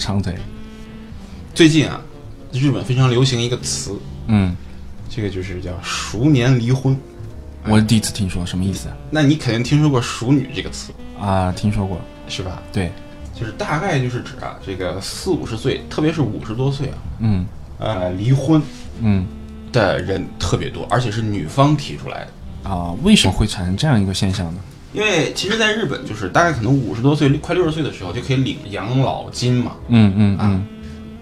长腿。最近啊，日本非常流行一个词，嗯，这个就是叫“熟年离婚我第一次听说，什么意思”。那你肯定听说过“熟女”这个词，啊？听说过，是吧？对，就是大概就是指啊，这个四五十岁，特别是五十多岁啊，嗯呃，离婚嗯的人特别多，而且是女方提出来的。啊，为什么会产生这样一个现象呢？因为其实，在日本，就是大概可能五十多岁、快六十岁的时候，就可以领养老金嘛。嗯嗯啊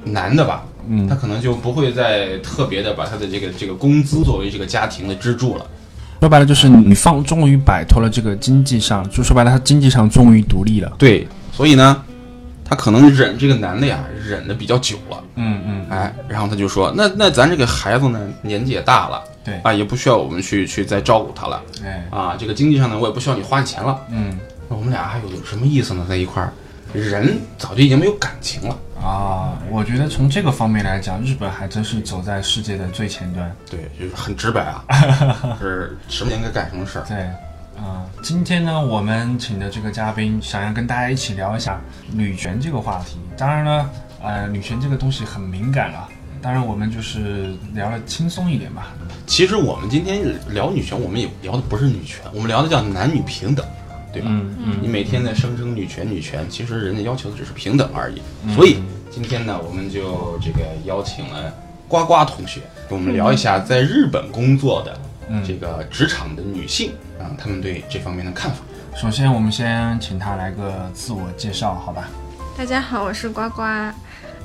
男的吧，嗯他可能就不会再特别的把他的这个这个工资作为这个家庭的支柱了。说白了就是女方终于摆脱了这个经济上，就说白了，他经济上终于独立了。对，所以呢，他可能忍这个男的呀，忍的比较久了。嗯嗯，哎，然后他就说，那那咱这个孩子呢，年纪也大了，对，啊，也不需要我们去去再照顾他了，哎，啊，这个经济上呢，我也不需要你花钱了。嗯那我们俩还有有什么意思呢？在一块儿，人早就已经没有感情了。啊，我觉得从这个方面来讲，日本还真是走在世界的最前端。对，就是很直白啊，是什么应该干什么事儿。对，啊、今天呢，我们请的这个嘉宾想要跟大家一起聊一下女权这个话题。当然呢，呃，女权这个东西很敏感了。当然，我们就是聊的轻松一点吧。其实我们今天聊女权，我们也聊的不是女权，我们聊的叫男女平等，对吧？嗯嗯你每天在声称女权女权，其实人家要求的只是平等而已。嗯所以今天呢，我们就这个邀请了呱呱同学，跟我们聊一下在日本工作的嗯这个职场的女性啊，她们对这方面的看法。首先，我们先请她来个自我介绍，好吧？大家好，我是呱呱，啊，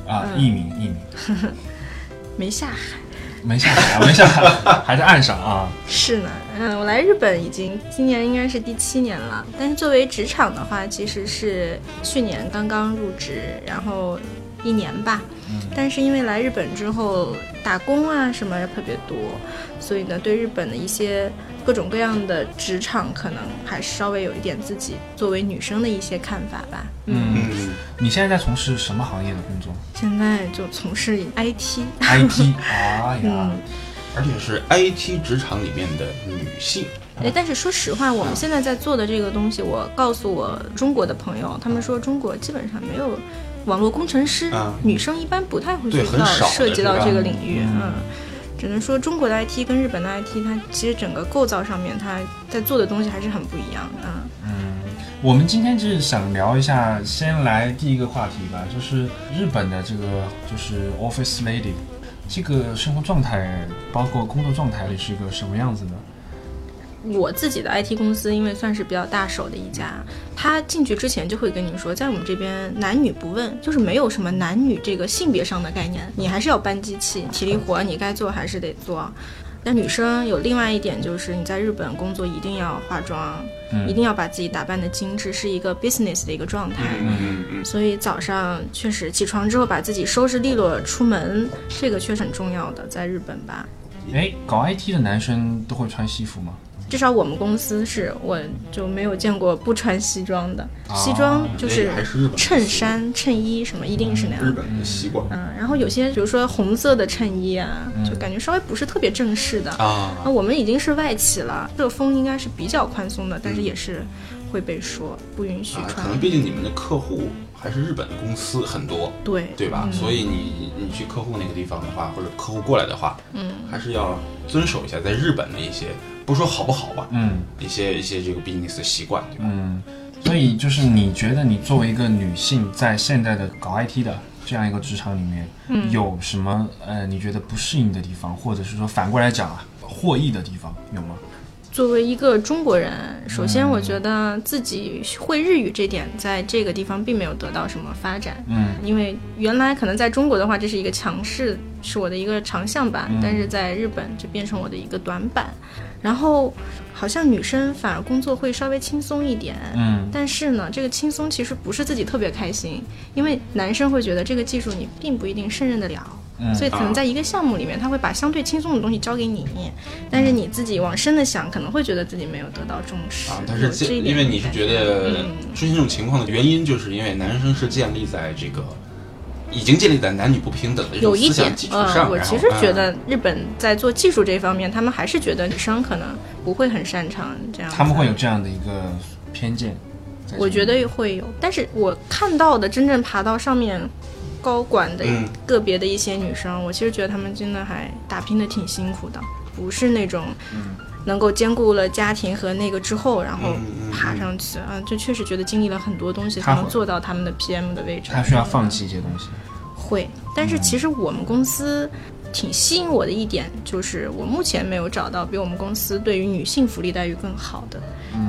嗯艺名艺名，没下海。没下海，没下海，还在岸上啊。是呢，嗯，我来日本已经今年应该是第七年了，但是作为职场的话，其实是去年刚刚入职，然后一年吧。但是因为来日本之后打工啊什么特别多，所以呢，对日本的一些各种各样的职场可能还稍微有一点自己作为女生的一些看法吧。嗯，嗯，你现在在从事什么行业的工作现在就从事 IT。？IT。哎呀嗯，而且是 IT 职场里面的女性。哎，但是说实话，我们现在在做的这个东西，我告诉我中国的朋友，他们说中国基本上没有网络工程师，啊女生一般不太会去到对很少的涉及到这个领域，嗯嗯。只能说中国的 IT 跟日本的 IT，它其实整个构造上面，它在做的东西还是很不一样的。嗯我们今天就是想聊一下，先来第一个话题吧，就是日本的这个就是 office lady，这个生活状态，包括工作状态里是一个什么样子的？我自己的 IT 公司，因为算是比较大手的一家，他进去之前就会跟你说，在我们这边男女不问，就是没有什么男女这个性别上的概念，你还是要搬机器，体力活你该做还是得做。但女生有另外一点，就是你在日本工作一定要化妆，嗯一定要把自己打扮的精致，是一个 business 的一个状态。嗯嗯嗯，所以早上确实起床之后把自己收拾利落出门，这个确实很重要的，在日本吧。哎，搞 IT 的男生都会穿西服吗？至少我们公司是，我就没有见过不穿西装的。哦西装就是衬衫、衬衣什么，一定是那样。日本的习惯嗯，然后有些比如说红色的衬衣啊，就感觉稍微不是特别正式的。啊。那我们已经是外企了，这个风应该是比较宽松的，但是也是会被说不允许啊，可。能毕竟你们的客户还是日本的公司很多，对对吧？所以你你去客户那个地方的话，或者客户过来的话，嗯，还是要遵守一下在日本的一些，不说好不好吧，嗯一些一些这个 business 的习惯，对吧？嗯，所以就是你觉得你作为一个女性，在现在的搞 IT 的这样一个职场里面，嗯有什么呃你觉得不适应的地方，或者是说反过来讲啊，获益的地方有吗？作为一个中国人，首先我觉得自己会日语这点，在这个地方并没有得到什么发展。嗯因为原来可能在中国的话，这是一个强势，是我的一个长项吧，但是在日本就变成我的一个短板。然后好像女生反而工作会稍微轻松一点，嗯。但是呢，这个轻松其实不是自己特别开心，因为男生会觉得这个技术你并不一定胜任得了。嗯。所以可能在一个项目里面，他会把相对轻松的东西交给你，但是你自己往深的想，可能会觉得自己没有得到重视。啊，但是这一点。因为你是觉得嗯。出现这种情况的原因，就是因为男生是建立在这个已经建立在男女不平等的有一点思想基，础上。嗯，我其实觉嗯得日本在做技术这方面，他们还是觉得女生可能不会很擅长这样。他们会有这样的一个偏见。我觉得会有，但是我看到的真正爬到上面高管的嗯个别的一些女生，我其实觉得她们真的还打拼的挺辛苦的，不是那种能够兼顾了家庭和那个之后，然后爬上去啊，就确实觉得经历了很多东西才能做到他们的 PM 的位置。他需要放弃一些东西。会，但是其实我们公司挺吸引我的一点，就是我目前没有找到比我们公司对于女性福利待遇更好的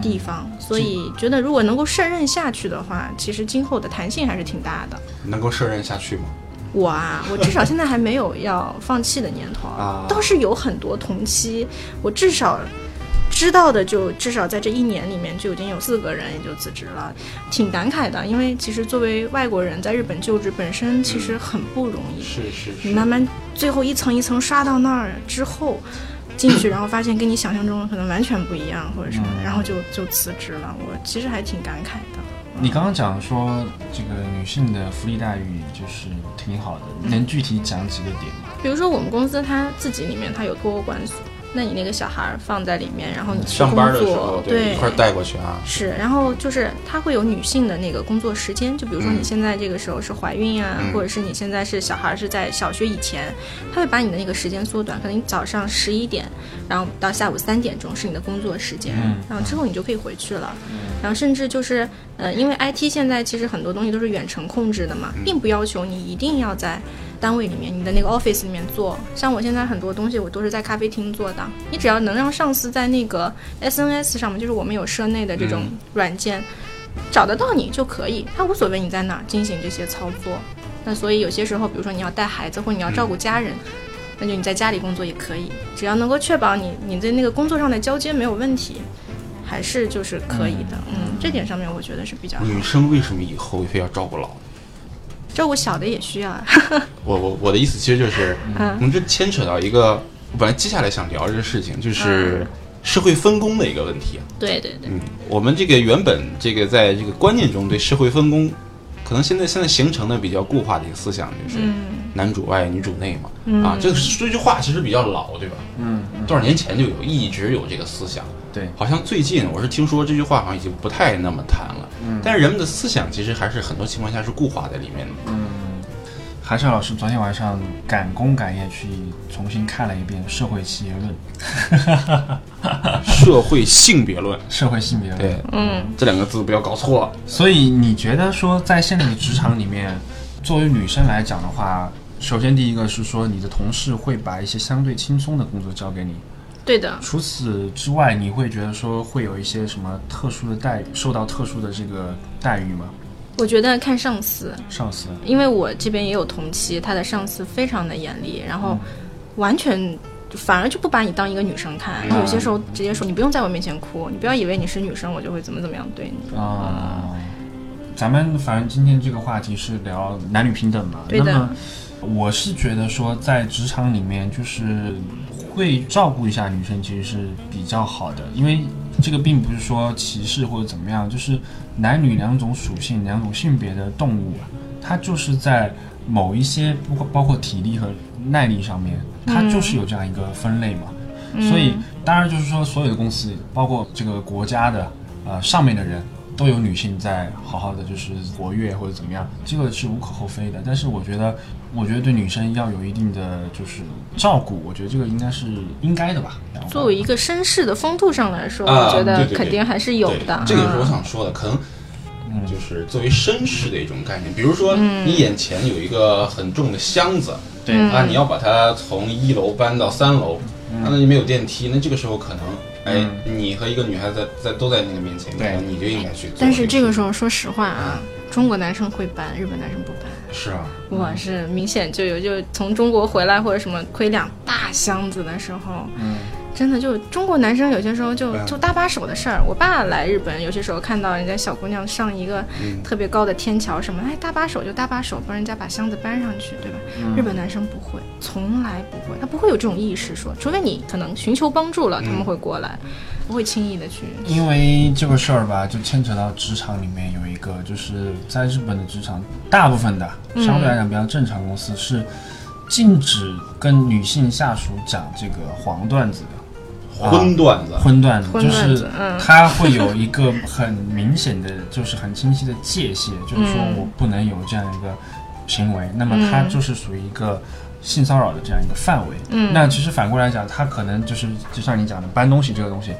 地方，所以觉得如果能够胜任下去的话，其实今后的弹性还是挺大的。能够胜任下去吗？我啊，我至少现在还没有要放弃的念头啊倒是有很多同期，我至少知道的就至少在这一年里面就已经有四个人也就辞职了，挺感慨的。因为其实作为外国人在日本就职本身其实很不容易，是是是。你慢慢最后一层一层刷到那儿之后。进去，然后发现跟你想象中的可能完全不一样，或者什么，然后就就辞职了。我其实还挺感慨的。你刚刚讲说这个女性的福利待遇就是挺好的，能具体讲几个点吗？比如说我们公司它自己里面它有托管所，那你那个小孩儿放在里面，然后你去上班的工时候作，对一块儿带过去啊。是，然后就是它会有女性的那个工作时间，就比如说嗯。你现在这个时候是怀孕呀、嗯。或者是你现在是小孩儿是在小学以前，他会把你的那个时间缩短，可能你早上十一点，然后到下午三点钟是你的工作时间，嗯。然后之后你就可以回去了，然后甚至就是呃，因为 IT 现在其实很多东西都是远程控制的嘛，嗯。并不要求你一定要在。单位里面，你的那个 office 里面做，像我现在很多东西我都是在咖啡厅做的。你只要能让上司在那个 SNS 上面，就是我们有社内的这种嗯软件，找得到你就可以，他无所谓你在哪儿进行这些操作。那所以有些时候，比如说你要带孩子或者你要照顾家人，那就你在家里工作也可以，只要能够确保你你在那个工作上的交接没有问题，还是就是可以的。嗯，这点上面我觉得是比较好。女生为什么以后非要照顾老？照顾小的也需要啊。我我我的意思其实就是，嗯我们这牵扯到一个，我本来接下来想聊这个事情，就是社会分工的一个问题。对对对，嗯，我们这个原本这个在这个观念中对社会分工，可能现在现在形成的比较固化的一个思想就是嗯男主外女主内嘛。啊，这个这句话其实比较老，对吧？嗯，多少年前就有，一直有这个思想。对，好像最近我是听说这句话好像已经不太那么谈了。嗯但是人们的思想其实还是很多情况下是固化在里面的。嗯韩少老师昨天晚上赶工赶夜去重新看了一遍《社会企业论》，社会性别论，社会性别论。对，嗯，这两个字不要搞错了。所以你觉得说，在现在的职场里面，作为女生来讲的话，首先第一个是说，你的同事会把一些相对轻松的工作交给你。对的。除此之外，你会觉得说会有一些什么特殊的待遇，受到特殊的这个待遇吗？我觉得看上司，上司，因为我这边也有同期，他的上司非常的严厉，然后完全反而就不把你当一个女生看，嗯有些时候直接说你不用在我面前哭，你不要以为你是女生，我就会怎么怎么样对你。啊、咱们反正今天这个话题是聊男女平等嘛。对的那么我是觉得说，在职场里面，就是会照顾一下女生，其实是比较好的，因为这个并不是说歧视或者怎么样，就是男女两种属性、两种性别的动物啊，它就是在某一些包括包括体力和耐力上面，它就是有这样一个分类嘛。所以当然就是说，所有的公司，包括这个国家的呃上面的人，都有女性在好好的就是活跃或者怎么样，这个是无可厚非的。但是我觉得，我觉得对女生要有一定的就是照顾，我觉得这个应该是应该的吧。作为一个绅士的风度上来说，啊我觉得肯定还是有的。这个也是我嗯想说的，可能。就是作为绅士的一种概念，比如说你眼前有一个很重的箱子，对啊，你要把它从一楼搬到三楼，啊那你没有电梯，那这个时候可能，哎，你和一个女孩子在在都在那个面前，对你就应该去。但是这个时候，说实话啊，中国男生会搬，日本男生不搬。是啊，我是明显就有，就从中国回来或者什么亏两大箱子的时候，嗯，真的就中国男生有些时候就嗯就搭把手的事儿。我爸来日本，有些时候看到人家小姑娘上一个嗯特别高的天桥什么，哎，搭把手就搭把手，帮人家把箱子搬上去，对吧？日本男生不会，从来不会，他不会有这种意识说，除非你可能寻求帮助了，他们会过来。不会轻易的去。因为这个事儿吧，就牵扯到职场里面有一个，就是在日本的职场，大部分的相对来讲比较正常公司是禁止跟女性下属讲这个黄段子的。荤段子，荤段子就是嗯它会有一个很明显的，就是很清晰的界限，就是说嗯我不能有这样一个行为，那么它就是属于一个性骚扰的这样一个范围。嗯那其实反过来讲，它可能就是就像你讲的搬东西这个东西，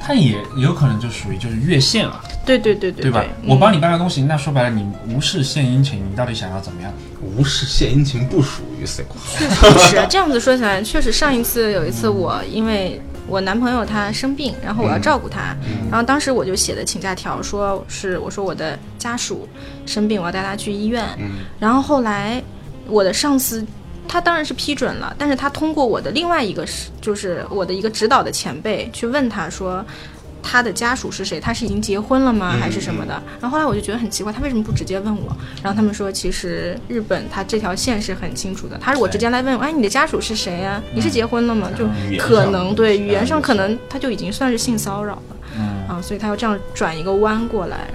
它也有可能就属于就是越线了，对对对对对吧？嗯我帮你搬个东西，那说白了你无事献殷勤，你到底想要怎么样？无事献殷勤不属于 C。确实这样子说起来，确实上一次有一次我因为我男朋友他生病，然后我要照顾他，然后当时我就写的请假条，说是我说我的家属生病，我要带他去医院，然后后来我的上司。他当然是批准了，但是他通过我的另外一个是，就是我的一个指导的前辈去问他说，他的家属是谁？他是已经结婚了吗？还是什么的？然后后来我就觉得很奇怪，他为什么不直接问我？然后他们说，其实日本他这条线是很清楚的，他如果直接来问，哎，你的家属是谁呀、你是结婚了吗？就可上能对语言上嗯可能他就已经算是性骚扰了，嗯，啊，所以他要这样转一个弯过来。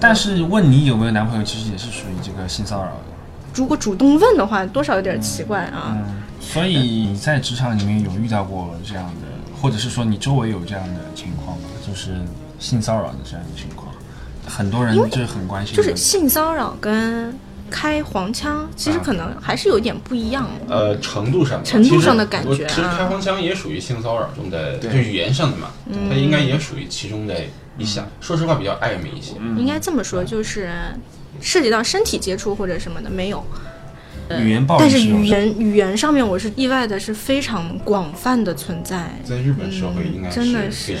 但是问你有没有男朋友，其实也是属于这个性骚扰的。如果主动问的话，多少有点奇怪啊。嗯，所以你在职场里面有遇到过这样的，或者是说你周围有这样的情况吗？就是性骚扰的这样一个情况，很多人就是很关心。就是性骚扰跟开黄腔，其实可能还是有一点不一样的。呃，程度上程度上的感觉我其实啊开黄腔也属于性骚扰中的，就对语言上的嘛，嗯它应该也属于其中的一项。说实话，比较暧昧一些。应该这么说，就是涉及到身体接触或者什么的没有。呃语言暴力但是语言语言上面，我是意外的是非常广泛的存在，在日本社会应该嗯真的是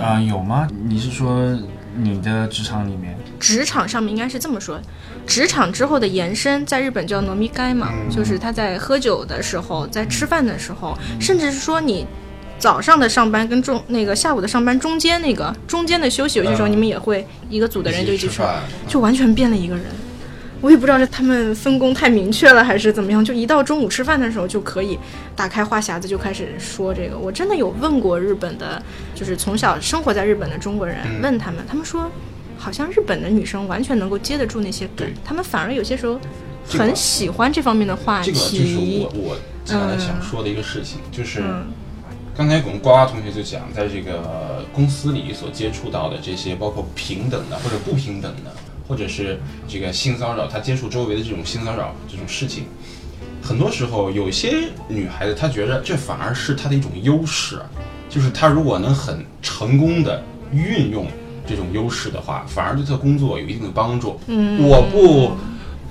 啊、有吗？你是说你的职场里面？职场上面应该是这么说，职场之后的延伸，在日本叫 nomi 该嘛，就是他在喝酒的时候，在吃饭的时候，甚至是说你早上的上班跟中那个下午的上班中间那个中间的休息，有些时候嗯。你们也会一个组的人就一起吃，吃饭，就完全变了一个人。我也不知道是他们分工太明确了，还是怎么样，就一到中午吃饭的时候就可以打开话匣子就开始说这个。我真的有问过日本的，就是从小生活在日本的中国人，嗯问他们，他们说好像日本的女生完全能够接得住那些梗对，他们反而有些时候很喜欢这方面的话这个就是题我。我接下来想说的一个事情，就是嗯刚才我们呱呱同学就讲，在这个公司里所接触到的这些，包括平等的或者不平等的，或者是这个性骚扰，他接触周围的这种性骚扰这种事情，很多时候有些女孩子她觉得这反而是她的一种优势，就是她如果能很成功的运用这种优势的话，反而对她工作有一定的帮助。嗯，我不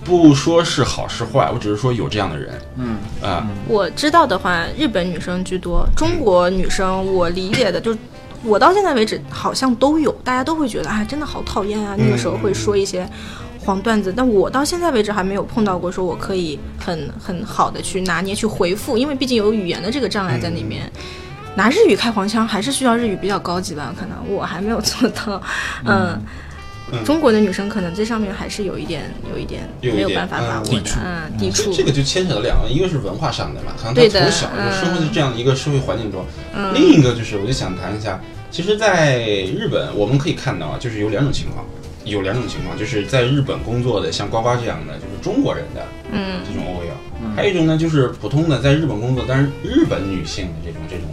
不说是好是坏，我只是说有这样的人。嗯啊、我知道的话，日本女生居多，中国女生我理解的就是。我到现在为止好像都有，大家都会觉得啊，真的好讨厌啊。那个时候会说一些黄段子，但我到现在为止还没有碰到过，说我可以很很好的去拿捏去回复，因为毕竟有语言的这个障碍在里面。拿日语开黄腔还是需要日语比较高级吧，可能我还没有做到。嗯，嗯中国的女生可能这上面还是有一点有一点没有办法把嗯握的，嗯，抵触。这这个就牵扯到两个，一个是文化上的嘛，可能他对的从小就生活在这样的一个社会环境中；嗯另一个就是，我就想谈一下，其实，在日本我们可以看到啊，就是有两种情况，有两种情况，就是在日本工作的像呱呱这样的，就是中国人的嗯。这种 OL，、还有一种呢，就是普通的在日本工作，但是日本女性的这种这种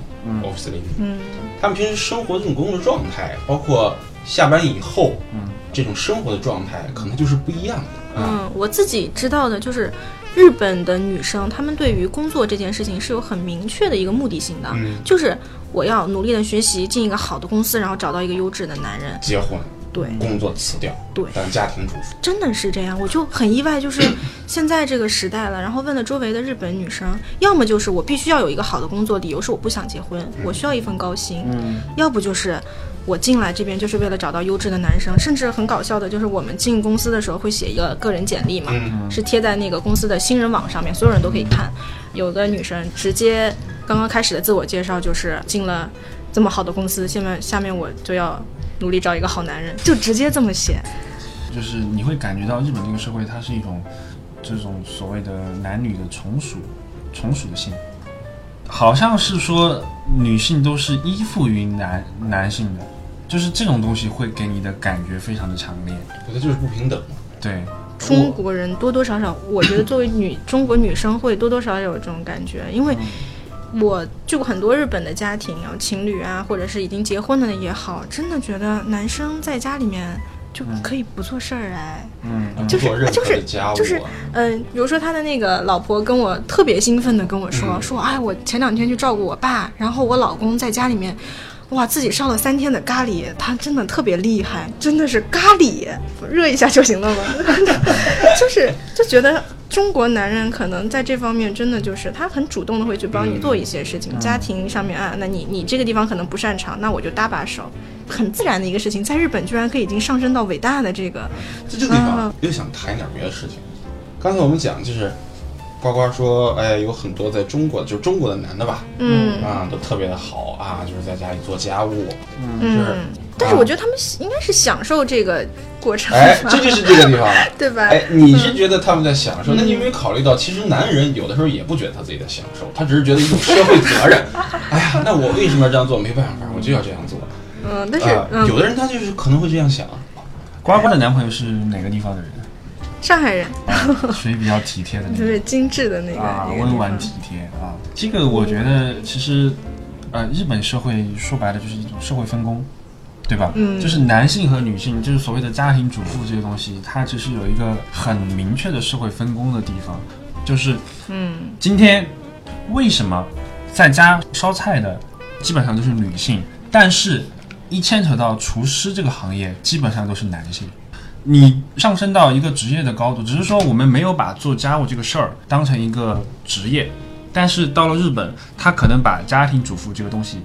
office lady，、嗯。她们平时生活这种工作状态，包括下班以后，嗯，这种生活的状态，可能就是不一样的。啊。嗯，我自己知道的就是，日本的女生她们对于工作这件事情是有很明确的一个目的性的，嗯就是我要努力的学习，进一个好的公司，然后找到一个优质的男人。结婚，对，工作辞掉，对。当家庭主妇。真的是这样，我就很意外，就是 现在这个时代了，然后问了周围的日本女生，要么就是我必须要有一个好的工作，理由是我不想结婚，我需要一份高薪，嗯。要不就是我进来这边就是为了找到优质的男生，甚至很搞笑的就是我们进公司的时候会写一个个人简历嘛，嗯。是贴在那个公司的新人网上面，所有人都可以看。有的女生直接刚刚开始的自我介绍就是进了这么好的公司，下面下面我就要努力找一个好男人，就直接这么写。就是你会感觉到日本这个社会，它是一种这种所谓的男女的从属从属的性，好像是说女性都是依附于男男性的，就是这种东西会给你的感觉非常的强烈。我觉得就是不平等嘛。对，中国人多多少少，我觉得作为女中国女生会多多少少有这种感觉，因为我去过很多日本的家庭啊，情侣啊，或者是已经结婚的也好，真的觉得男生在家里面就可以不做事儿哎。嗯，就是就是就是嗯，比如说他的那个老婆跟我特别兴奋的跟我说、嗯说，哎，我前两天去照顾我爸，然后我老公在家里面，哇，自己烧了三天的咖喱，他真的特别厉害，真的是咖喱，热一下就行了吗？就是就觉得中国男人可能在这方面真的就是他很主动的会去帮你做一些事情，家庭上面啊，那你你这个地方可能不擅长，那我就搭把手。很自然的一个事情，在日本居然可以已经上升到伟大的这个，在这个地方嗯又想谈一点别的事情。刚才我们讲就是，呱呱说，哎，有很多在中国，就是中国的男的吧，嗯啊，都特别的好啊，就是在家里做家务，就是嗯，但是我觉得他们应该是享受这个过程哎，这就是这个地方了。对吧？哎，你是觉得他们在享嗯受？那你有没有考虑到，其实男人有的时候也不觉得他自己在享受，他只是觉得一种社会责任。哎呀，那我为什么要这样做？没办法，我就要这样做。嗯，但是、有的人他就是可能会这样想。呱呱的男朋友是哪个地方的人？上海人 属于比较体贴的那种。特别精致的那个、温婉体贴啊。这个我觉得其实，呃，日本社会说白了就是一种社会分工，对吧？嗯就是男性和女性，就是所谓的家庭主妇这些东西，它其实有一个很明确的社会分工的地方，就是嗯今天为什么在家烧菜的基本上都是女性，但是一牵扯到厨师这个行业，基本上都是男性。你上升到一个职业的高度，只是说我们没有把做家务这个事儿当成一个职业，但是到了日本，他可能把家庭主妇这个东西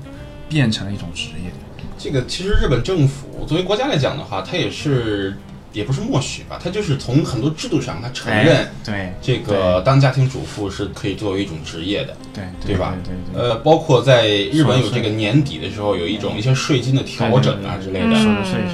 变成了一种职业。这个其实日本政府作为国家来讲的话，它也是也不是默许吧，他就是从很多制度上，他承认哎对这个当家庭主妇是可以作为一种职业的。对对吧对对对，呃，包括在日本有这个年底的时候，有一种一些税金的调整啊之类的。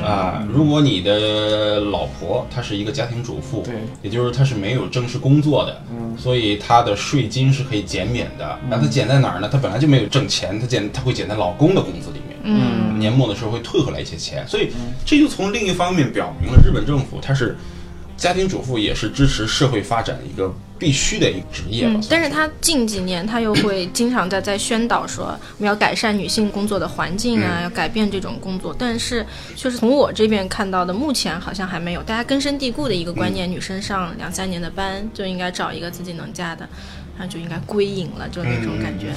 啊，如果你的老婆她是一个家庭主妇，对，也就是她是没有正式工作的，嗯所以她的税金是可以减免的。那她减在哪儿呢？她本来就没有挣钱，她减她会减在老公的工资里面。嗯年末的时候会退回来一些钱，所以这就从另一方面表明了日本政府它是家庭主妇也是支持社会发展的一个必须的一个职业吧嗯。，但是他近几年他又会经常在在宣导说我们要改善女性工作的环境啊，嗯要改变这种工作。但是就是从我这边看到的，目前好像还没有，大家根深蒂固的一个观嗯念，女生上两三年的班就应该找一个自己能嫁的，然后就应该归隐了，就那种感觉。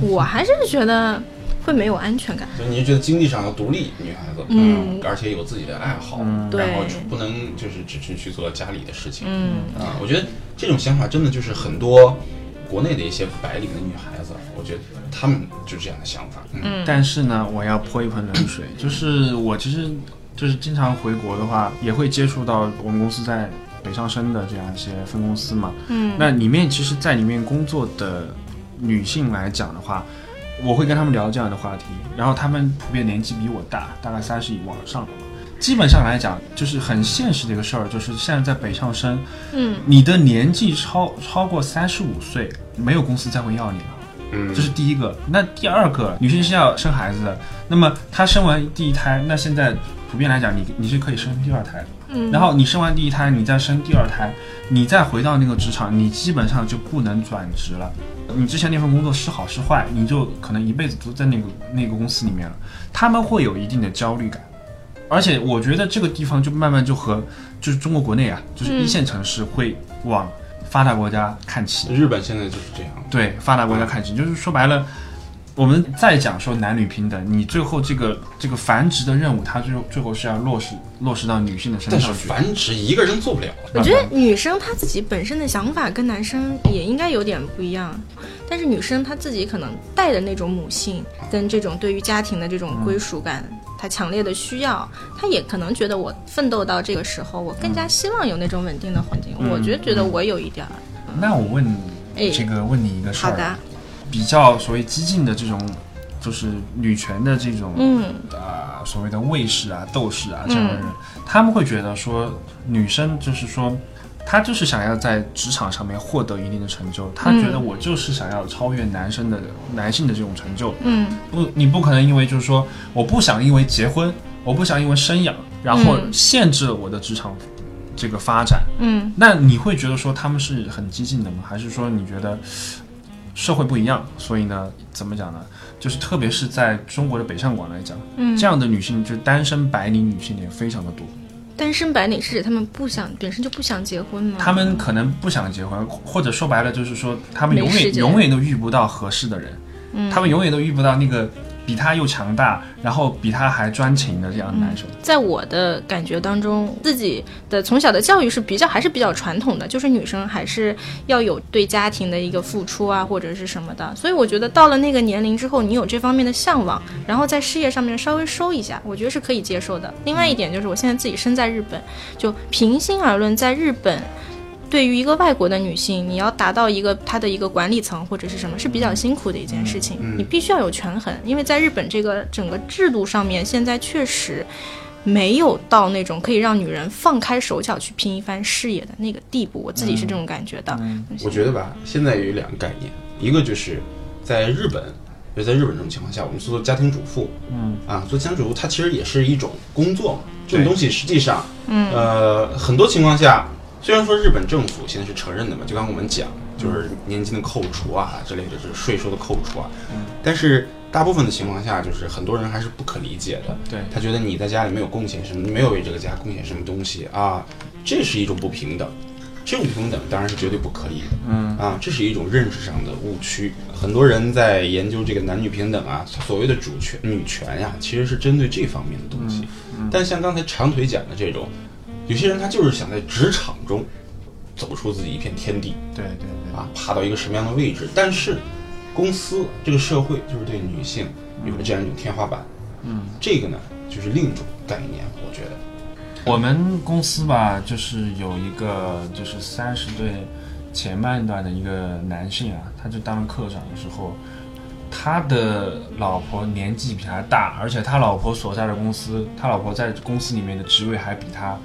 我还是觉得会没有安全感。就你是觉得经济上要独立，女孩子，嗯。而且有自己的爱好，嗯然后不能就是只是去做家里的事情，嗯。啊，我觉得这种想法真的就是很多国内的一些白领的女孩子，我觉得她们就这样的想法，嗯。嗯。但是呢，我要泼一盆冷水，就是我其实就是经常回国的话，也会接触到我们公司在北上深的这样一些分公司嘛。嗯。那里面其实，在里面工作的女性来讲的话，我会跟他们聊这样的话题，然后他们普遍年纪比我大，大概三十以往上。基本上来讲，就是很现实的一个事儿，就是现在在北上深，嗯你的年纪超超过三十五岁，没有公司再会要你了。嗯这是第一个。那第二个，女性是要生孩子的，那么她生完第一胎，那现在普遍来讲，你你是可以生第二胎的。嗯，然后你生完第一胎，你再生第二胎，你再回到那个职场，你基本上就不能转职了。你之前那份工作是好是坏，你就可能一辈子都在那个那个公司里面了。他们会有一定的焦虑感，而且我觉得这个地方就慢慢就和就是中国国内啊，就是一线城市会往发达国家看齐。日本现在就是这样，对发达国家看齐，就是说白了，我们再讲说男女平等，你最后这个这个繁殖的任务，它最后最后是要落实落实到女性的身上但是。繁殖一个人做不了，我觉得女生她自己本身的想法跟男生也应该有点不一样，但是女生她自己可能带的那种母性跟这种对于家庭的这种归属感，她强烈的需要，她也可能觉得我奋斗到这个时候，我更加希望有那种稳定的环境。嗯。我觉得觉得我有一点儿，那我问你，哎这个问你一个事儿，好的，比较所谓激进的这种，就是女权的这种，嗯啊、所谓的卫士啊、斗士啊这样的人，他们会觉得说，女生就是说，她就是想要在职场上面获得一定的成就，她觉得我就是想要超越男生的男性的这种成就。嗯不，你不可能因为就是说，我不想因为结婚，我不想因为生养，然后嗯限制了我的职场这个发展。嗯那你会觉得说他们是很激进的吗？还是说你觉得社会不一样，所以呢，怎么讲呢？就是特别是在中国的北上广来讲，嗯，这样的女性，就是单身白领女性也非常的多。单身白领是指他们不想本身就不想结婚吗？他们可能不想结婚，或者说白了就是说，他们永远永远都遇不到合适的人，嗯她们永远都遇不到那个比他又强大，然后比他还专情的这样的男生。在我的感觉当中，自己的从小的教育是比较还是比较传统的，就是女生还是要有对家庭的一个付出啊，或者是什么的。所以我觉得到了那个年龄之后，你有这方面的向往，然后在事业上面稍微收一下，我觉得是可以接受的。另外一点就是，我现在自己身在日本，就平心而论，在日本。对于一个外国的女性，你要达到一个她的一个管理层或者是什么，是比较辛苦的一件事情。你必须要有权衡，因为在日本这个整个制度上面，现在确实没有到那种可以让女人放开手脚去拼一番事业的那个地步。我自己是这种感觉的。我觉得吧，现在有两个概念，一个就是在日本，就在日本这种情况下，我们做家庭主妇，嗯啊，做家庭主妇它其实也是一种工作嘛。这种东西实际上，嗯呃，很多情况下，虽然说日本政府现在是承认的嘛，就刚刚我们讲，就是年金的扣除啊之类的，就是税收的扣除啊，但是大部分的情况下，就是很多人还是不可理解的。对他觉得你在家里没有贡献什么，你没有为这个家贡献什么东西啊，这是一种不平等。这种不平等当然是绝对不可以的。嗯啊，这是一种认识上的误区。很多人在研究这个男女平等啊，所谓的主权、女权呀、其实是针对这方面的东西。但像刚才长腿讲的这种，有些人他就是想在职场中走出自己一片天地对对对，啊，爬到一个什么样的位置。但是公司这个社会就是对女性有了这样一种天花板。嗯，这个呢就是另一种概念，我觉得。我们公司吧，就是有一个就是三十岁前半段的一个男性啊，他就当了科长的时候，他的老婆年纪比他大，而且他老婆所在的公司，他老婆在公司里面的职位还比他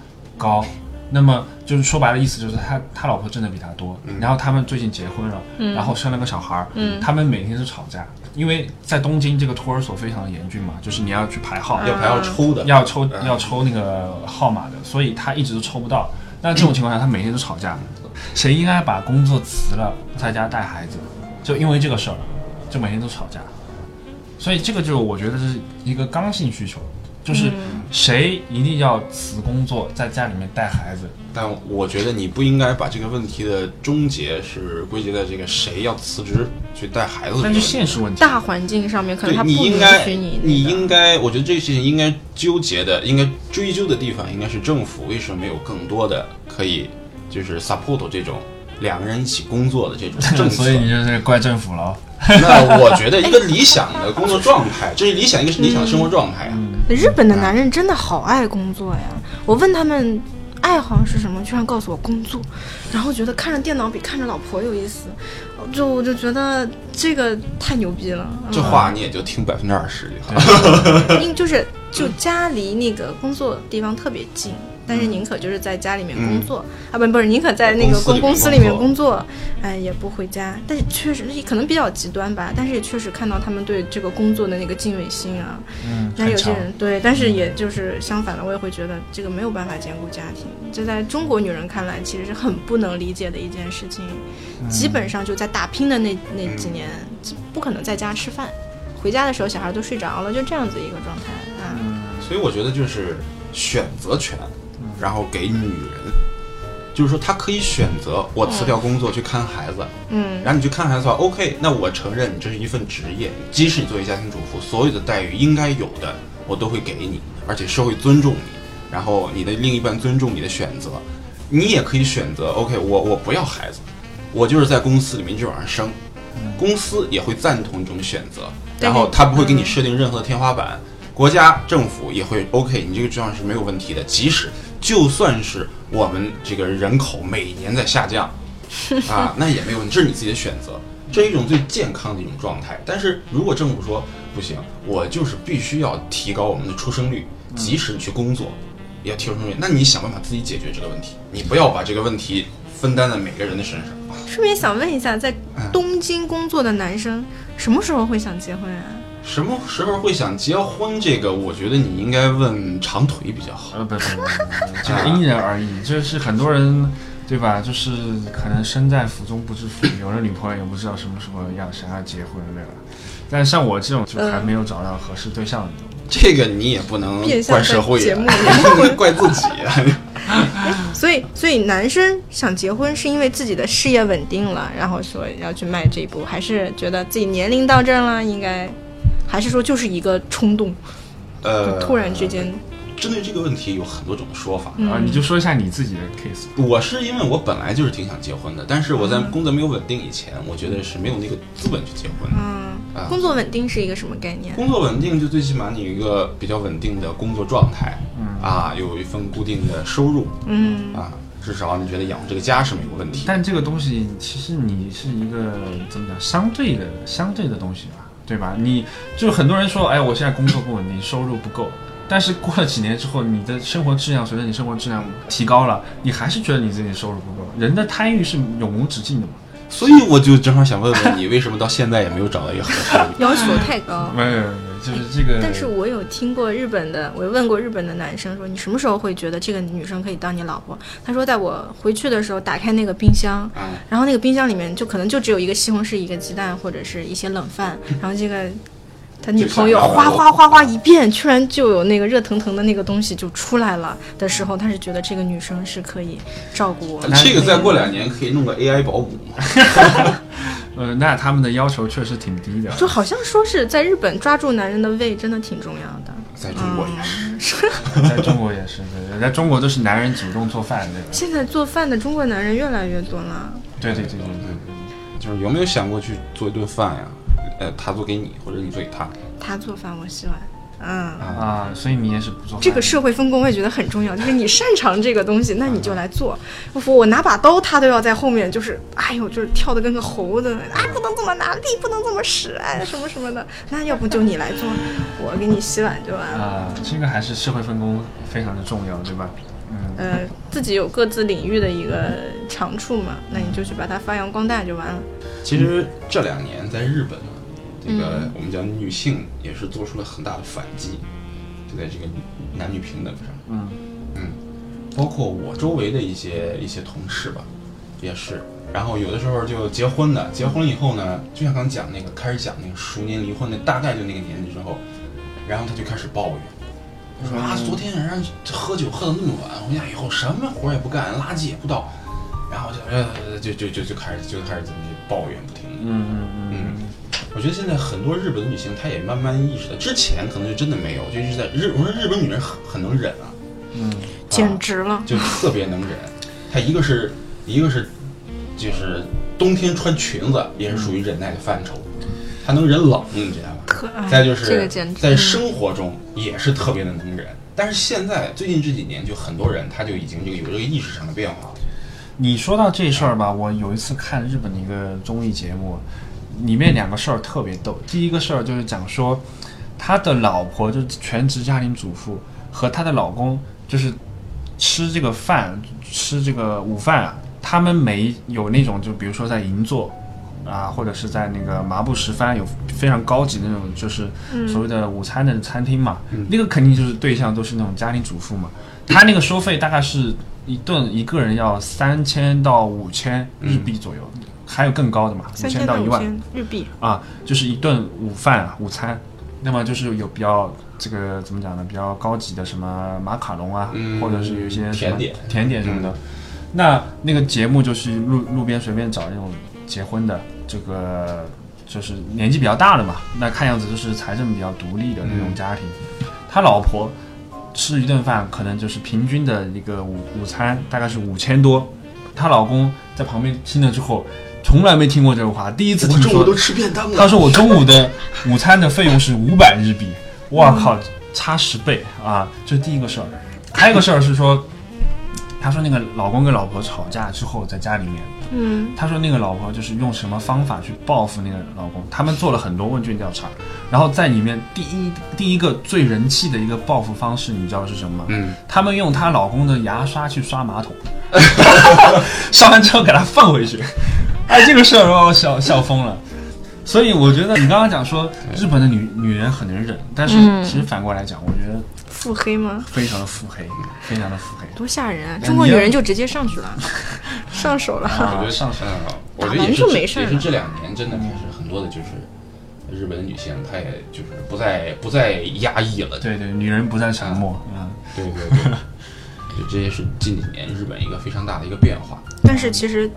高。那么就是说白了，意思就是他他老婆挣的比他多，然后他们最近结婚了，然后生了个小孩儿，他们每天是吵架，因为在东京这个托儿所非常的严峻嘛，就是你要去排号，要排要抽的，要抽嗯要抽那个号码的，所以他一直都抽不到。那这种情况下，他每天都吵架，谁应该把工作辞了，在家带孩子？就因为这个事儿，就每天都吵架。所以这个就我觉得是一个刚性需求，就是谁一定要辞工作，在家里面带孩子。但我觉得你不应该把这个问题的终结是归结在这个谁要辞职去带孩子。那就现实问题。大环境上面可能他不允你应该，许你、你应该，我觉得这个事情应该纠结的，应该追究的地方应该是政府为什么没有更多的可以就是 support 这种两个人一起工作的这种政策。所以你就是怪政府了。那我觉得一个理想的工作状态，这是理想，一个是理想的生活状态啊。日本的男人真的好爱工作呀！我问他们爱好是什么，居然告诉我工作，然后觉得看着电脑比看着老婆有意思，就我就觉得这个太牛逼了。这话你也就听百分之二十就好。因就是就家离那个工作地方特别近，但是宁可就是在家里面工作、啊，不不是宁可在那个公公公司里面工作哎也不回家。但是确实可能比较极端吧，但是也确实看到他们对这个工作的那个敬畏心啊。嗯，那有些。人对，但是也就是相反的，我也会觉得这个没有办法兼顾家庭。这在中国女人看来，其实是很不能理解的一件事情。基本上就在打拼的那那几年，不可能在家吃饭，回家的时候小孩都睡着了，就这样子一个状态啊。所以我觉得就是选择权，然后给女人，就是说她可以选择我辞掉工作去看孩子，嗯。然后你去看孩子的话，OK，那我承认你这是一份职业，即使你作为家庭主妇，所有的待遇应该有的我都会给你，而且社会尊重你，然后你的另一半尊重你的选择，你也可以选择 OK，我我不要孩子，我就是在公司里面一直往上升，公司也会赞同这种选择，然后他不会给你设定任何的天花板，国家政府也会 OK，你这个状况是没有问题的，即使就算是我们这个人口每年在下降。啊，那也没有问题，这是你自己的选择，这是一种最健康的一种状态。但是如果政府说不行，我就是必须要提高我们的出生率，即使你去工作，也要提出生率，那你想办法自己解决这个问题，你不要把这个问题分担在每个人的身上。顺便想问一下，在嗯东京工作的男生什么时候会想结婚啊？什么时候会想结婚？这个我觉得你应该问长腿比较好。呃，不不不不，这个因人而异，这是很多人，对吧？就是可能身在福中不知福，有了女朋友也不知道什么时候要想要结婚，对吧？但像我这种就还没有找到合适对象的，这个你也不能怪社会在节目啊，怪自己啊。所以，所以男生想结婚是因为自己的事业稳定了，然后说要去迈这一步，还是觉得自己年龄到这儿了，应该，还是说就是一个冲动，呃，突然之间，针对这个问题有很多种说法。嗯啊，你就说一下你自己的 case。我是因为我本来就是挺想结婚的，但是我在工作没有稳定以前，我觉得是没有那个资本去结婚的。嗯啊，工作稳定是一个什么概念？工作稳定就最起码你有一个比较稳定的工作状态，嗯啊，有一份固定的收入嗯啊，至少你觉得养这个家是没有问题。但这个东西其实你是一个怎么讲相对的相对的东西吧，对吧？你就很多人说，哎，我现在工作不稳定，收入不够。但是过了几年之后，你的生活质量随着你生活质量提高了，你还是觉得你自己收入不够。人的贪欲是永无止境的嘛？所以我就正好想问问你，为什么到现在也没有找到一个合适的？要求太高。没有就是这个。但是我有听过日本的，我问过日本的男生说，你什么时候会觉得这个女生可以当你老婆？他说，在我回去的时候打开那个冰箱，啊，然后那个冰箱里面就可能就只有一个西红柿、一个鸡蛋或者是一些冷饭，然后这个他女朋友哗哗哗哗一遍，居然就有那个热腾腾的那个东西就出来了的时候，他是觉得这个女生是可以照顾我的。这个再过两年可以弄个 AI 保姆嘛？呃，那他们的要求确实挺低的。就好像说是在日本抓住男人的胃真的挺重要的。在中国也是。在中国也是，对，在中国都是男人主动做饭，对吧？现在做饭的中国男人越来越多了。对对对对对对。就是有没有想过去做一顿饭呀？呃，他做给你，或者你做给他？他做饭我喜欢，嗯。啊，所以你也是不做这个社会分工我也觉得很重要，就是你擅长这个东西，那你就来做。我我拿把刀，他都要在后面，就是哎呦，就是跳的跟个猴子，啊，不能这么拿力，不能这么使，哎，什么什么的。那要不就你来做，我给你洗碗就完了。啊，这个还是社会分工非常的重要，对吧？嗯，呃，自己有各自领域的一个长处嘛，那你就去把它发扬光大就完了。其实这两年在日本啊，这个我们讲女性也是做出了很大的反击，就在这个男女平等上。嗯嗯，包括我周围的一些一些同事吧，也是。然后有的时候就结婚的，结婚以后呢，就像刚讲那个开始讲那个熟年离婚的，大概就那个年纪之后，然后他就开始抱怨，他说啊，昨天晚上喝酒喝的那么晚，回家以后什么活儿也不干，垃圾也不倒，然后就呃就就就就开始就开始怎么抱怨不停。嗯嗯嗯我觉得现在很多日本的女性，她也慢慢意识到，之前可能就真的没有，就一直在日，我说日本女人很很能忍啊，嗯简直了，就特别能忍。她一个是一个是就是冬天穿裙子也是属于忍耐的范畴，她能忍冷，你知道吧？可爱再就这个是简直在生活中也是特别的能忍。但是现在最近这几年，就很多人他就已经这个有这个意识上的变化了。你说到这事儿吧，我有一次看日本的一个综艺节目，里面两个事儿特别逗。第一个事儿就是讲说，他的老婆就是全职家庭主妇，和她的老公就是吃这个饭，吃这个午饭啊，他们没有那种就比如说在银座。啊，或者是在那个麻布十番有非常高级的那种，就是所谓的午餐的餐厅嘛，那个肯定就是对象都是那种家庭主妇嘛。他那个收费大概是一顿一个人要三千到五千日币左右，还有更高的嘛，五三千到一万日币，啊，就是一顿午饭啊，午餐。那么就是有比较这个怎么讲呢？比较高级的什么马卡龙啊，嗯或者是有一些什么甜点甜点什么的。那那个节目就是路路边随便找那种结婚的，这个就是年纪比较大的嘛，那看样子就是财政比较独立的那种家庭。他老婆吃一顿饭可能就是平均的一个午午餐大概是五千多，她老公在旁边听了之后，从来没听过这个话，第一次听说。吃便当他说我中午的午餐的费用是五百日币，哇靠，差十倍啊！这是第一个事儿。还有一个事儿是说，他说那个老公跟老婆吵架之后，在家里面，嗯他说那个老婆就是用什么方法去报复那个老公，他们做了很多问卷调查，然后在里面第一第一个最人气的一个报复方式，你知道是什么吗？嗯，他们用她老公的牙刷去刷马桶，刷完之后给他放回去，哎，这个事儿把我笑笑疯了。所以我觉得你刚刚讲说日本的女女人很能忍，但是嗯其实反过来讲，我觉得腹黑吗？非常的腹黑，非常的腹黑。多吓人啊！中国女人就直接上去了，上手了。啊我觉得上手了，我觉得也是没事也是这两年真的开始很多的就是日本的女性，她也就是不再不再压抑了。对对，女人不再沉默啊。对对对，就 这也是近几年日本一个非常大的一个变化。但是其实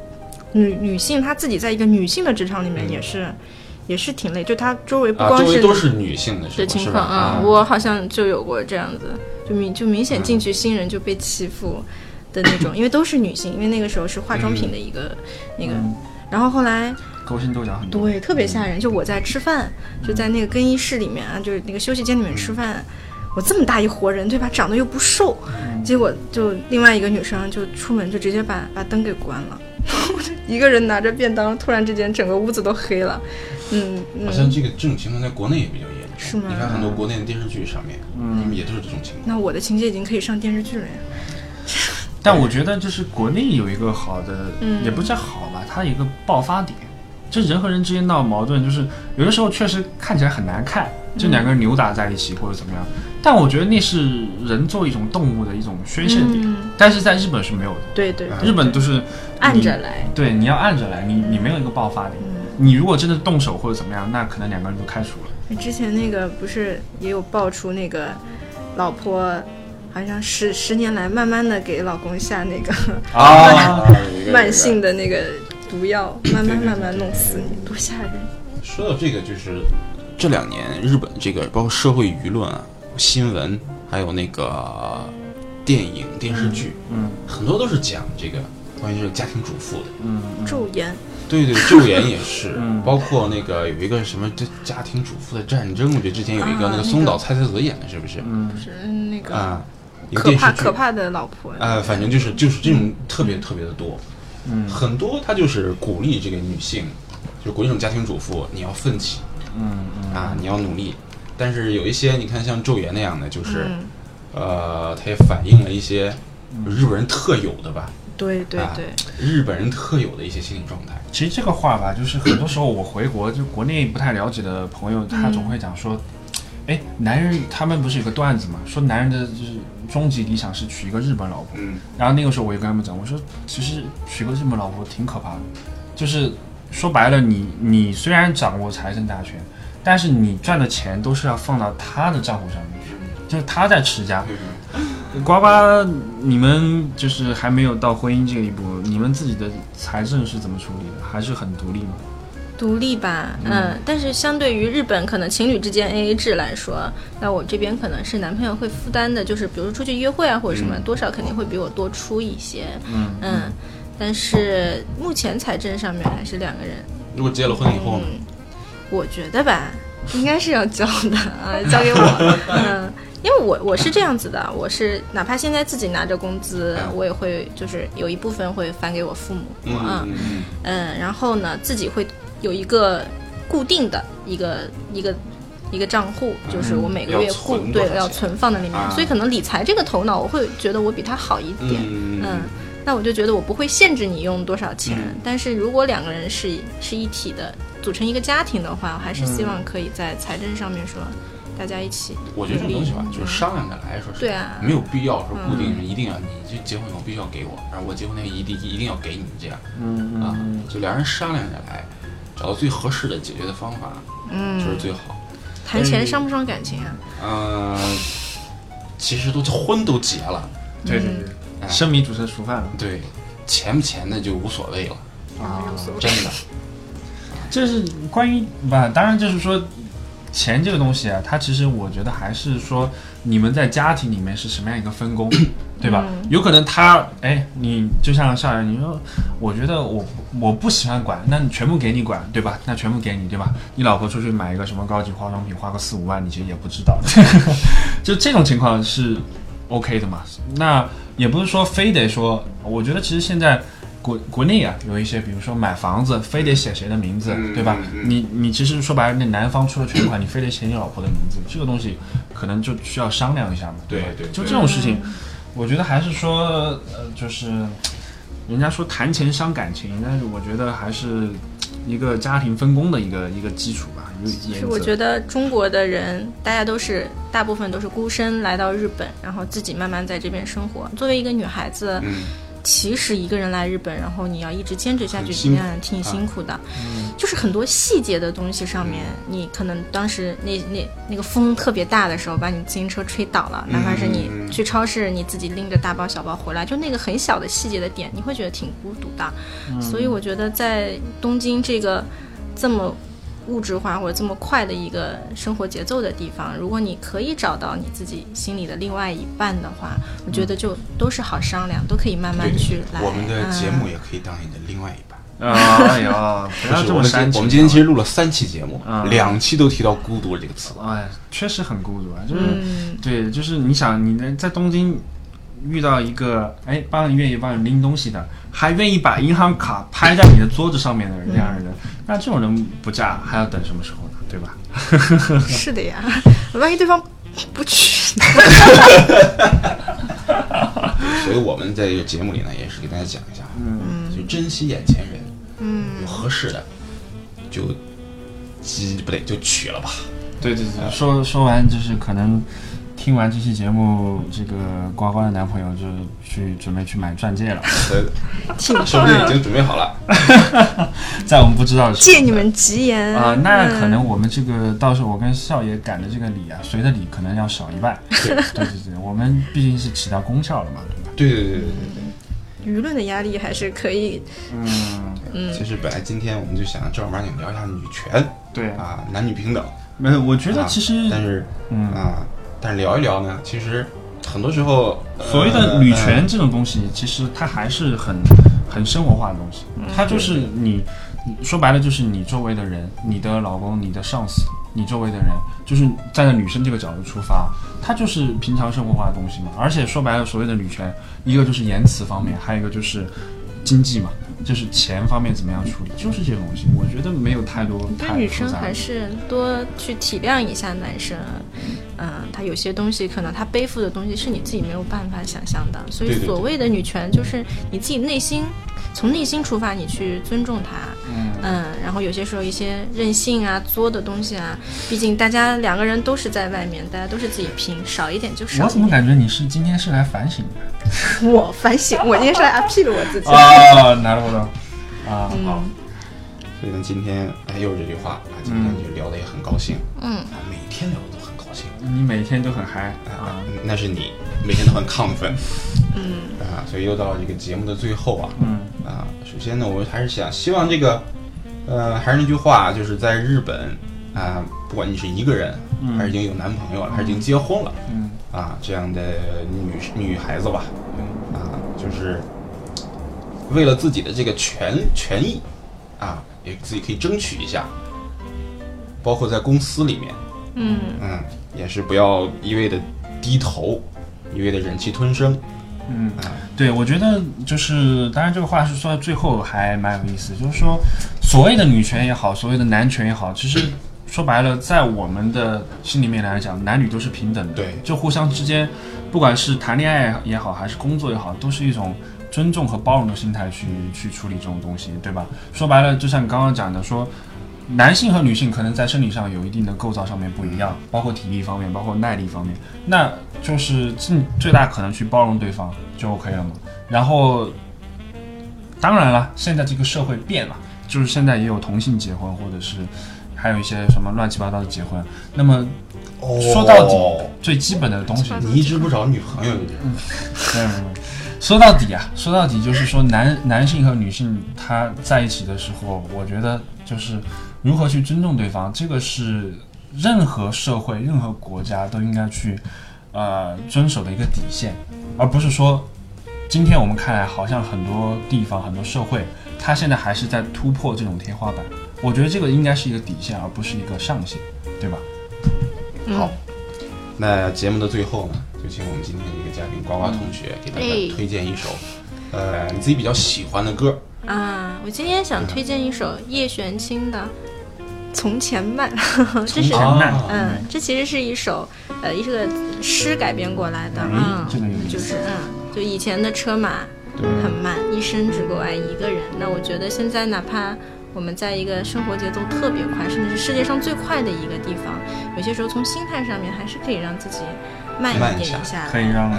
女女性她自己在一个女性的职场里面嗯也是、也是挺累，就她周围不啊，光是周围都是女性的？情况啊、啊，我好像就有过这样子，就明就明显进去新人就被欺负的那种，因为都是女性，因为那个时候是化妆品的一个、那个，嗯然后后来勾心斗角很多。对特别吓人，就我在吃饭，就在那个更衣室里面啊，就是那个休息间里面吃饭。我这么大一活人，对吧？长得又不瘦，结果就另外一个女生就出门就直接把把灯给关了，一个人拿着便当，突然之间整个屋子都黑了。嗯嗯，好像这个这种情况在国内也比较严重。是吗你看很多国内的电视剧上面，嗯你们也都是这种情况。那我的情节已经可以上电视剧了呀。但我觉得就是国内有一个好的，嗯也不叫好吧，它有一个爆发点，就人和人之间闹矛盾，就是有的时候确实看起来很难看，就两个人扭打在一起或者怎么样。但我觉得那是人作为一种动物的一种宣泄点，嗯，但是在日本是没有的，对对对，日本都是按着来。对你要按着来，你你没有一个爆发点，嗯，你如果真的动手或者怎么样，那可能两个人都开除了。之前那个不是也有爆出那个老婆。好像十十年来，慢慢的给老公下那个 慢性的那个毒药，慢慢慢慢弄死你，多吓人！说到这个，就是这两年日本这个包括社会舆论啊、新闻，还有那个电影、电视剧，嗯很多都是讲这个关于这个家庭主妇的。嗯嗯。昼颜，对对，昼颜也是，嗯。包括那个有一个什么这家庭主妇的战争，我觉得之前有一个啊那个松岛菜菜子演的，是不是？嗯。是那个啊，可怕可怕的老婆。呃，反正就是就是这种特别特别的多，嗯。很多他就是鼓励这个女性，就是鼓励这种家庭主妇，你要奋起。嗯嗯。啊，你要努力。但是有一些你看像昼颜那样的，就是、嗯，呃，它也反映了一些日本人特有的吧，对对啊对，日本人特有的一些心理状态。其实这个话吧，就是很多时候我回国，就国内不太了解的朋友，他总会讲说，哎、男人他们不是有个段子嘛，说男人的就是终极理想是娶一个日本老婆。嗯，然后那个时候我也跟他们讲，我说其实娶个日本老婆挺可怕的，就是说白了你，你虽然掌握财政大权，但是你赚的钱都是要放到他的账户上面去，就是他在持家。对呱呱，你们就是还没有到婚姻这一步，你们自己的财政是怎么处理的？还是很独立吗？独立吧，嗯，但是相对于日本可能情侣之间 A A 制来说，那我这边可能是男朋友会负担的，就是比如说出去约会啊或者什么，多少肯定会比我多出一些，嗯嗯，但是目前财政上面还是两个人，如果结了婚以后呢？嗯，我觉得吧，应该是要交的啊，交给我，嗯。因为我我是这样子的，我是哪怕现在自己拿着工资，我也会就是有一部分会返给我父母，嗯啊，嗯然后呢，自己会有一个固定的一个一个一个账户，就是我每个月要固对要存放在里面，啊。所以可能理财这个头脑，我会觉得我比他好一点。嗯。嗯，那我就觉得我不会限制你用多少钱，嗯。但是如果两个人是是一体的，组成一个家庭的话，还是希望可以在财政上面说，大家一起我觉得这个东西吧，就是商量着来说是，对啊。没有必要说固定一定要你就结婚以后必须要给我，然后我结婚那个一定一定要给你这样。嗯啊，就两人商量着来，找到最合适的解决的方法，嗯。就是最好。谈钱伤不伤感情啊？嗯，其实都婚都结了，对对对，哎。生米煮成熟饭了。对，钱不钱的就无所谓了，啊真的。这是关于吧？当然就是说，钱这个东西啊，它其实我觉得还是说你们在家庭里面是什么样一个分工，对吧？嗯有可能他哎，你就像少爷，你说我觉得我我不喜欢管，那你全部给你管，对吧？那全部给你，对吧？你老婆出去买一个什么高级化妆品，花个四五万，你其实也不知道，就这种情况是 OK 的嘛？那也不是说非得说，我觉得其实现在国国内啊有一些，比如说买房子非得写谁的名字，嗯对吧？你你其实说白了，那男方出了全款，你非得写你老婆的名字，这个东西可能就需要商量一下嘛。吧对对就这种事情，我觉得还是说，呃，就是人家说谈钱伤感情，但是我觉得还是一个家庭分工的一个一个基础吧。是我觉得中国的人，大家都是大部分都是孤身来到日本，然后自己慢慢在这边生活。作为一个女孩子，嗯，其实一个人来日本，然后你要一直坚持下去，很辛苦挺挺辛苦的。就是很多细节的东西上面，你可能当时那那那个风特别大的时候，把你自行车吹倒了，哪怕是你去超市，你自己拎着大包小包回来，就那个很小的细节的点，你会觉得挺孤独的。所以我觉得在东京这个这么物质化或者这么快的一个生活节奏的地方，如果你可以找到你自己心里的另外一半的话，我觉得就都是好商量，都可以慢慢对去来。我们的节目嗯也可以当你的另外一半。哎呀，不要不是我们这么煽情。今我们今天其实录了三期节目，嗯两期都提到孤独这个词。哎，确实很孤独啊，就是、嗯对，就是你想你呢在东京遇到一个哎帮你愿意帮你拎东西的，还愿意把银行卡拍在你的桌子上面的人这样的人，那这种人不嫁还要等什么时候呢？对吧？是的呀，万一对方不娶呢？所以我们在这个节目里呢，也是给大家讲一下，嗯，就珍惜眼前人，嗯，有合适的就鸡不对就娶了吧。对对对，说说完就是可能听完这期节目，这个呱呱的男朋友就去准备去买钻戒了，呃，挺说不定已经准备好了。在我们不知道的时候。借你们吉言啊、那可能嗯我们这个到时候我跟少爷赶的这个礼啊，随的礼可能要少一半。对对对对，我们毕竟是起到功效了嘛，对吧？对对对对对舆论的压力还是可以。嗯，对。其实本来今天我们就想正儿八经聊一下女权对，啊，男女平等。没有，我觉得啊其实、但是嗯啊，但是聊一聊呢，其实很多时候呃所谓的女权这种东西，其实它还是很很生活化的东西，它就是你说白了就是你周围的人，你的老公、你的上司、你周围的人，就是站在女生这个角度出发，它就是平常生活化的东西嘛。而且说白了，所谓的女权，一个就是言辞方面，还有一个就是经济嘛，就是钱方面怎么样处理，就是这些东西。我觉得没有太多对女生还是多去体谅一下男生，嗯，他有些东西可能他背负的东西是你自己没有办法想象的，所对对对以所谓的女权就是你自己内心从内心出发，你去尊重他，嗯然后有些时候一些任性啊、作的东西啊，毕竟大家两个人都是在外面，大家都是自己拼，少一点就少我怎么一点。感觉你是今天是来反省的？我反省，我今天是来 appeal 我自己。啊，なるほど。啊，好。嗯所以呢，今天哎又是这句话啊，今天就聊得也很高兴，嗯，啊，每天聊得都很高兴 你每天都很嗨。啊啊，，那是你每天都很亢奋，嗯。啊，所以又到了这个节目的最后啊，嗯。啊，首先呢，我还是想希望这个，呃，还是那句话，就是在日本啊，不管你是一个人，还是已经有男朋友了，还是已经结婚了，嗯。啊，这样的女女孩子吧，啊，就是为了自己的这个权权益，啊，也自己可以争取一下，包括在公司里面，嗯。嗯，也是不要一味的低头，一味的忍气吞声，嗯啊，对，我觉得就是，当然这个话是说到最后还蛮有意思，就是说，所谓的女权也好，所谓的男权也好，其实说白了，在我们的心里面来讲，男女都是平等的，对。就互相之间，不管是谈恋爱也好，还是工作也好，都是一种尊重和包容的心态去去处理这种东西，对吧？说白了，就像你刚刚讲的，说男性和女性可能在生理上有一定的构造上面不一样，包括体力方面，包括耐力方面，那就是尽最大可能去包容对方就 OK 了嘛。然后，当然了，现在这个社会变了，就是现在也有同性结婚，或者是还有一些什么乱七八糟的结婚。那么说到底，最基本的东西，你一直不找女朋友，嗯，说到底啊，说到底就是说男男性和女性他在一起的时候，我觉得就是如何去尊重对方，这个是任何社会、任何国家都应该去呃遵守的一个底线，而不是说今天我们看来好像很多地方、很多社会，它现在还是在突破这种天花板。我觉得这个应该是一个底线，而不是一个上限，对吧？嗯好，那节目的最后呢，就请我们今天的一个嘉宾呱呱同学给大哎家推荐一首，呃，你自己比较喜欢的歌。啊，我今天想推荐一首叶璇清的《从前慢》，这是嗯，这其实是一首呃一个诗改编过来的，哎嗯，就是嗯，就以前的车马很慢，一生只够爱一个人。那我觉得现在哪怕我们在一个生活节奏特别快，甚至是世界上最快的一个地方，有些时候从心态上面还是可以让自己慢慢一点一下来。可以让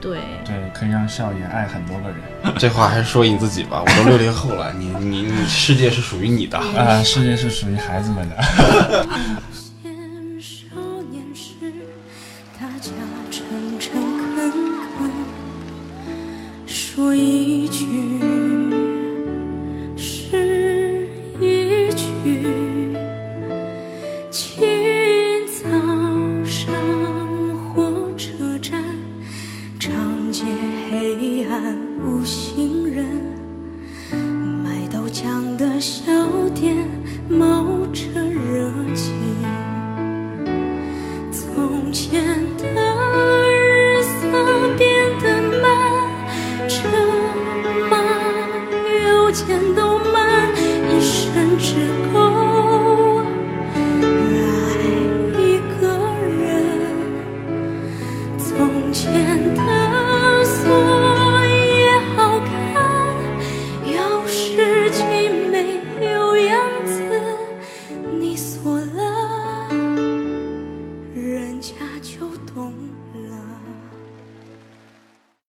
对，对，可以让少爷爱很多个人。这话还是说你自己吧，我都六零后了，你你你世界是属于你的。啊、世界是属于孩子们的。